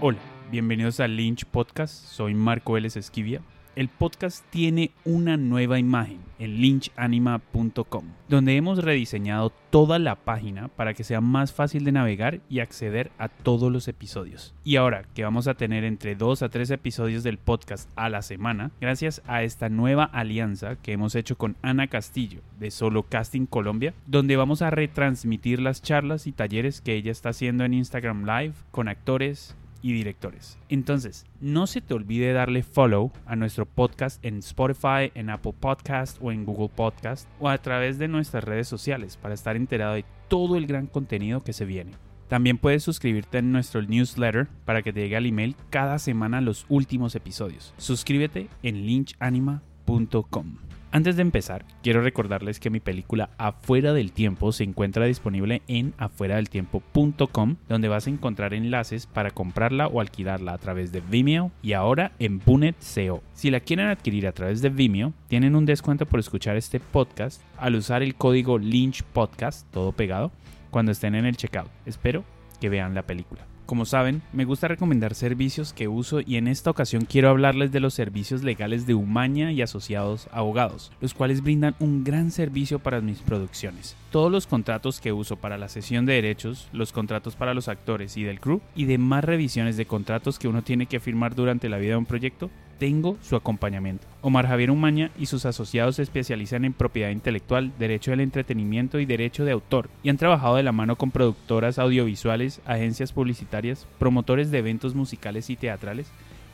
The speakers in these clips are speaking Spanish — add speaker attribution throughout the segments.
Speaker 1: Hola, bienvenidos a Lynch Podcast. Soy Marco Vélez Esquivia. El podcast tiene una nueva imagen en lynchanima.com, donde hemos rediseñado toda la página para que sea más fácil de navegar y acceder a todos los episodios. Y ahora que vamos a tener entre 2 a 3 episodios del podcast a la semana, gracias a esta nueva alianza que hemos hecho con Ana Castillo de Solo Casting Colombia, donde vamos a retransmitir las charlas y talleres que ella está haciendo en Instagram Live con actores, y directores. Entonces, no se te olvide darle follow a nuestro podcast en Spotify, en Apple Podcast o en Google Podcast o a través de nuestras redes sociales para estar enterado de todo el gran contenido que se viene. También puedes suscribirte en nuestro newsletter para que te llegue al email cada semana los últimos episodios. Suscríbete en lynchanima.com. Antes de empezar, quiero recordarles que mi película Afuera del Tiempo se encuentra disponible en afueradeltiempo.com, donde vas a encontrar enlaces para comprarla o alquilarla a través de Vimeo y ahora en Bunet SEO. Si la quieren adquirir a través de Vimeo, tienen un descuento por escuchar este podcast al usar el código Lynch Podcast, todo pegado, cuando estén en el checkout. Espero que vean la película. Como saben, me gusta recomendar servicios que uso y en esta ocasión quiero hablarles de los servicios legales de Umaña y asociados abogados, los cuales brindan un gran servicio para mis producciones. Todos los contratos que uso para la sesión de derechos, los contratos para los actores y del crew y demás revisiones de contratos que uno tiene que firmar durante la vida de un proyecto tengo su acompañamiento. Omar Javier Umaña y sus asociados se especializan en propiedad intelectual, derecho del entretenimiento y derecho de autor, y han trabajado de la mano con productoras audiovisuales, agencias publicitarias, promotores de eventos musicales y teatrales,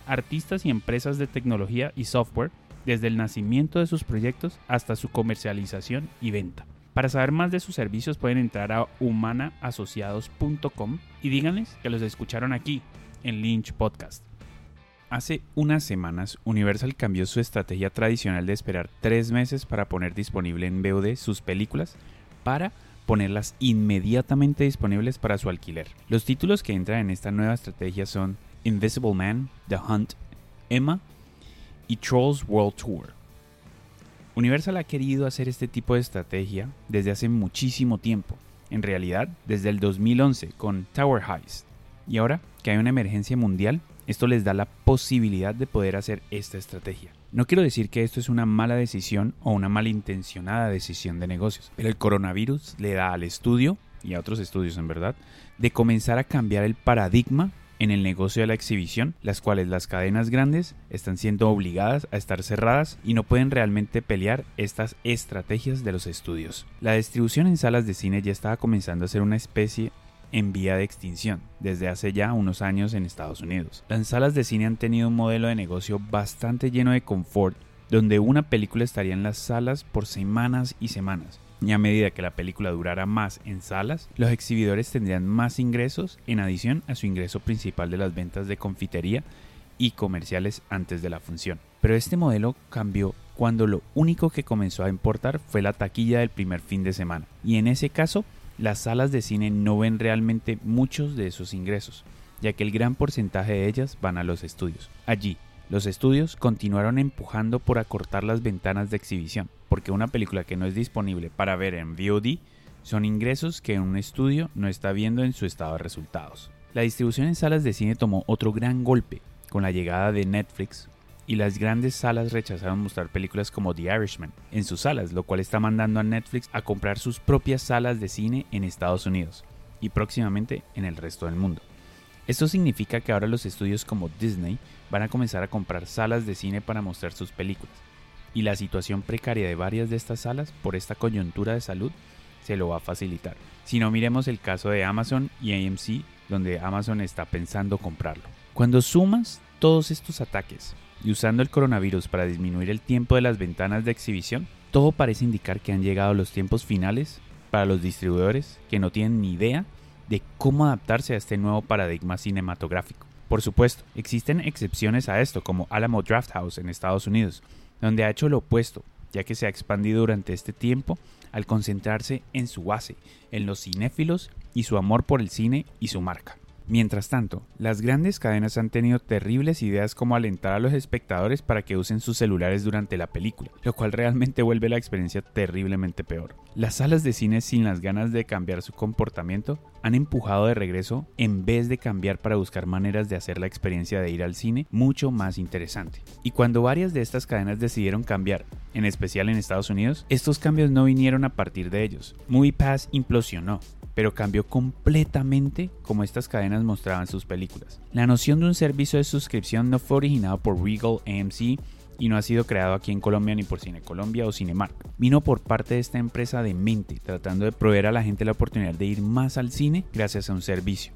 Speaker 1: artistas y empresas de tecnología y software, desde el nacimiento de sus proyectos hasta su comercialización y venta. Para saber más de sus servicios pueden entrar a humanaasociados.com y díganles que los escucharon aquí en Lynch Podcast. Hace unas semanas, Universal cambió su estrategia tradicional de esperar tres meses para poner disponible en VOD sus películas para ponerlas inmediatamente disponibles para su alquiler. Los títulos que entran en esta nueva estrategia son Invisible Man, The Hunt, Emma y Trolls World Tour. Universal ha querido hacer este tipo de estrategia desde hace muchísimo tiempo, en realidad desde el 2011 con Tower Heist. Y ahora que hay una emergencia mundial, esto les da la posibilidad de poder hacer esta estrategia. No quiero decir que esto es una mala decisión o una malintencionada decisión de negocios, pero el coronavirus le da al estudio, y a otros estudios en verdad, de comenzar a cambiar el paradigma en el negocio de la exhibición, las cuales las cadenas grandes están siendo obligadas a estar cerradas y no pueden realmente pelear estas estrategias de los estudios. La distribución en salas de cine ya estaba comenzando a ser una especie en vía de extinción desde hace ya unos años en Estados Unidos. Las salas de cine han tenido un modelo de negocio bastante lleno de confort, donde una película estaría en las salas por semanas y semanas. Y a medida que la película durara más en salas, los exhibidores tendrían más ingresos en adición a su ingreso principal de las ventas de confitería y comerciales antes de la función. Pero este modelo cambió cuando lo único que comenzó a importar fue la taquilla del primer fin de semana. Y en ese caso, las salas de cine no ven realmente muchos de esos ingresos, ya que el gran porcentaje de ellas van a los estudios. Allí, los estudios continuaron empujando por acortar las ventanas de exhibición, porque una película que no es disponible para ver en VOD son ingresos que un estudio no está viendo en su estado de resultados. La distribución en salas de cine tomó otro gran golpe con la llegada de Netflix, y las grandes salas rechazaron mostrar películas como The Irishman en sus salas, lo cual está mandando a Netflix a comprar sus propias salas de cine en Estados Unidos y próximamente en el resto del mundo. Esto significa que ahora los estudios como Disney van a comenzar a comprar salas de cine para mostrar sus películas, y la situación precaria de varias de estas salas por esta coyuntura de salud se lo va a facilitar. Si no miremos el caso de Amazon y AMC, donde Amazon está pensando comprarlo. Cuando sumas todos estos ataques y usando el coronavirus para disminuir el tiempo de las ventanas de exhibición, todo parece indicar que han llegado los tiempos finales para los distribuidores que no tienen ni idea de cómo adaptarse a este nuevo paradigma cinematográfico. Por supuesto, existen excepciones a esto, como Alamo Drafthouse en Estados Unidos, donde ha hecho lo opuesto, ya que se ha expandido durante este tiempo al concentrarse en su base, en los cinéfilos y su amor por el cine y su marca. Mientras tanto, las grandes cadenas han tenido terribles ideas como alentar a los espectadores para que usen sus celulares durante la película, lo cual realmente vuelve la experiencia terriblemente peor. Las salas de cine sin las ganas de cambiar su comportamiento han empujado de regreso en vez de cambiar para buscar maneras de hacer la experiencia de ir al cine mucho más interesante. Y cuando varias de estas cadenas decidieron cambiar, en especial en Estados Unidos, estos cambios no vinieron a partir de ellos. MoviePass implosionó, pero cambió completamente como estas cadenas mostraban sus películas. La noción de un servicio de suscripción no fue originado por Regal AMC y no ha sido creado aquí en Colombia ni por Cine Colombia o Cinemark. Vino por parte de esta empresa de mente, tratando de proveer a la gente la oportunidad de ir más al cine gracias a un servicio.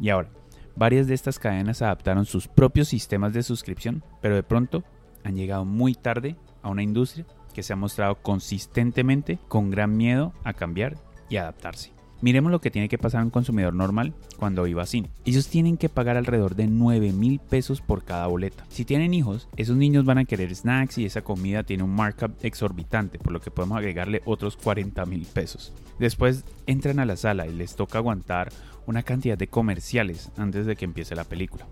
Speaker 1: Y ahora, varias de estas cadenas adaptaron sus propios sistemas de suscripción, pero de pronto han llegado muy tarde a una industria que se ha mostrado consistentemente con gran miedo a cambiar y adaptarse. Miremos lo que tiene que pasar un consumidor normal cuando iba a cine. Ellos tienen que pagar alrededor de 9 mil pesos por cada boleta. Si tienen hijos, esos niños van a querer snacks y esa comida tiene un markup exorbitante, por lo que podemos agregarle otros 40 mil pesos. Después entran a la sala y les toca aguantar una cantidad de comerciales antes de que empiece la película.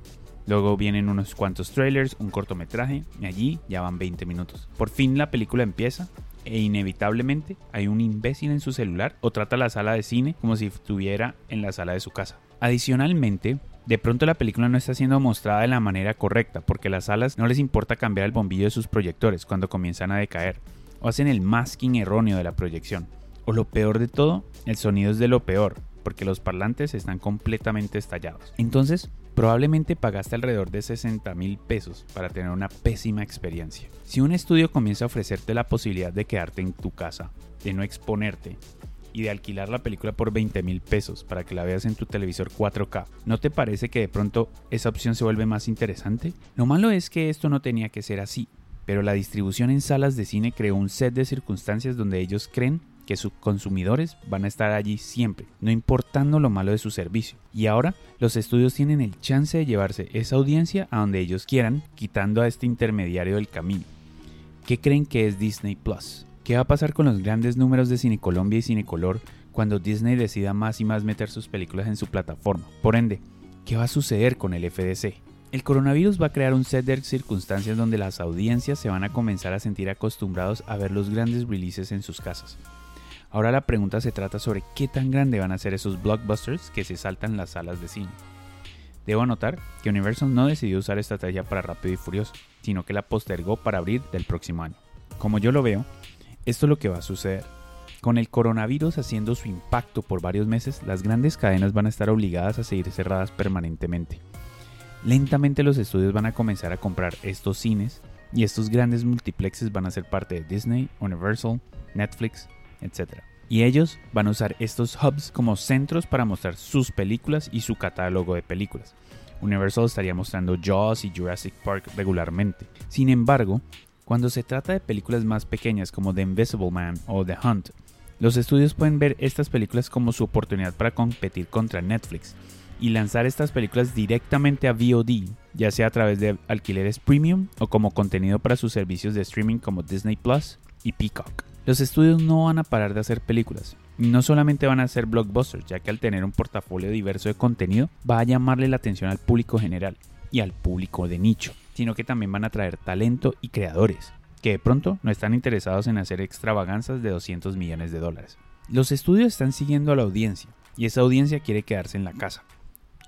Speaker 1: Luego vienen unos cuantos trailers, un cortometraje, y allí ya van 20 minutos. Por fin la película empieza e inevitablemente hay un imbécil en su celular o trata la sala de cine como si estuviera en la sala de su casa. Adicionalmente, de pronto la película no está siendo mostrada de la manera correcta porque las salas no les importa cambiar el bombillo de sus proyectores cuando comienzan a decaer o hacen el masking erróneo de la proyección. O lo peor de todo, el sonido es de lo peor porque los parlantes están completamente estallados. Entonces, probablemente pagaste alrededor de 60 mil pesos para tener una pésima experiencia. Si un estudio comienza a ofrecerte la posibilidad de quedarte en tu casa, de no exponerte y de alquilar la película por 20 mil pesos para que la veas en tu televisor 4K, ¿no te parece que de pronto esa opción se vuelve más interesante? Lo malo es que esto no tenía que ser así, pero la distribución en salas de cine creó un set de circunstancias donde ellos creen que sus consumidores van a estar allí siempre, no importando lo malo de su servicio. Y ahora los estudios tienen el chance de llevarse esa audiencia a donde ellos quieran, quitando a este intermediario del camino. ¿Qué creen que es Disney Plus? ¿Qué va a pasar con los grandes números de Cine Colombia y Cinecolor cuando Disney decida más y más meter sus películas en su plataforma? Por ende, ¿qué va a suceder con el FDC? El coronavirus va a crear un set de circunstancias donde las audiencias se van a comenzar a sentir acostumbrados a ver los grandes releases en sus casas. Ahora la pregunta se trata sobre qué tan grande van a ser esos blockbusters que se saltan las salas de cine. Debo anotar que Universal no decidió usar esta estrategia para Rápido y Furioso, sino que la postergó para abril del próximo año. Como yo lo veo, esto es lo que va a suceder. Con el coronavirus haciendo su impacto por varios meses, las grandes cadenas van a estar obligadas a seguir cerradas permanentemente. Lentamente los estudios van a comenzar a comprar estos cines y estos grandes multiplexes van a ser parte de Disney, Universal, Netflix, etc. Y ellos van a usar estos hubs como centros para mostrar sus películas y su catálogo de películas. Universal estaría mostrando Jaws y Jurassic Park regularmente. Sin embargo, cuando se trata de películas más pequeñas como The Invisible Man o The Hunt, los estudios pueden ver estas películas como su oportunidad para competir contra Netflix y lanzar estas películas directamente a VOD, ya sea a través de alquileres premium o como contenido para sus servicios de streaming como Disney Plus y Peacock. Los estudios no van a parar de hacer películas. No solamente van a ser blockbusters, ya que al tener un portafolio diverso de contenido va a llamarle la atención al público general y al público de nicho, sino que también van a traer talento y creadores, que de pronto no están interesados en hacer extravaganzas de 200 millones de dólares. Los estudios están siguiendo a la audiencia y esa audiencia quiere quedarse en la casa,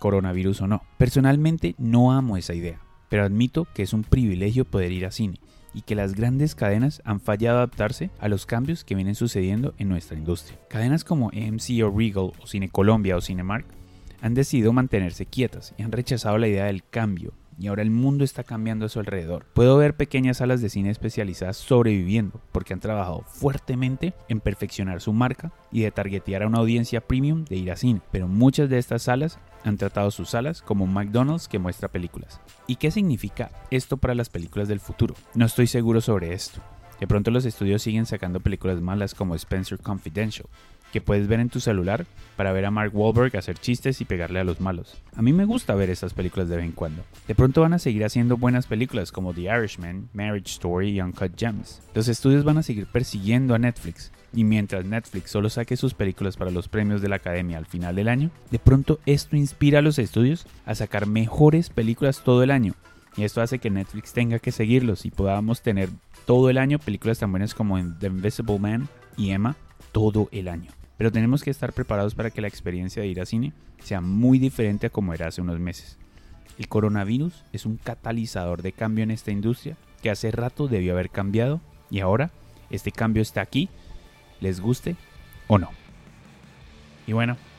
Speaker 1: coronavirus o no. Personalmente no amo esa idea, pero admito que es un privilegio poder ir a cine y que las grandes cadenas han fallado adaptarse a los cambios que vienen sucediendo en nuestra industria. Cadenas como AMC o Regal o Cine Colombia o Cinemark han decidido mantenerse quietas y han rechazado la idea del cambio y ahora el mundo está cambiando a su alrededor. Puedo ver pequeñas salas de cine especializadas sobreviviendo porque han trabajado fuertemente en perfeccionar su marca y de targetear a una audiencia premium de ir a cine, pero muchas de estas salas han tratado sus salas como McDonald's que muestra películas. ¿Y qué significa esto para las películas del futuro? No estoy seguro sobre esto. De pronto los estudios siguen sacando películas malas como Spencer Confidential, que puedes ver en tu celular para ver a Mark Wahlberg hacer chistes y pegarle a los malos. A mí me gusta ver estas películas de vez en cuando. De pronto van a seguir haciendo buenas películas como The Irishman, Marriage Story y Uncut Gems. Los estudios van a seguir persiguiendo a Netflix. Y mientras Netflix solo saque sus películas para los premios de la Academia al final del año, de pronto esto inspira a los estudios a sacar mejores películas todo el año. Y esto hace que Netflix tenga que seguirlos y podamos tener todo el año películas tan buenas como The Invisible Man y Emma todo el año. Pero tenemos que estar preparados para que la experiencia de ir a cine sea muy diferente a como era hace unos meses. El coronavirus es un catalizador de cambio en esta industria que hace rato debió haber cambiado y ahora este cambio está aquí, les guste o no. Y bueno,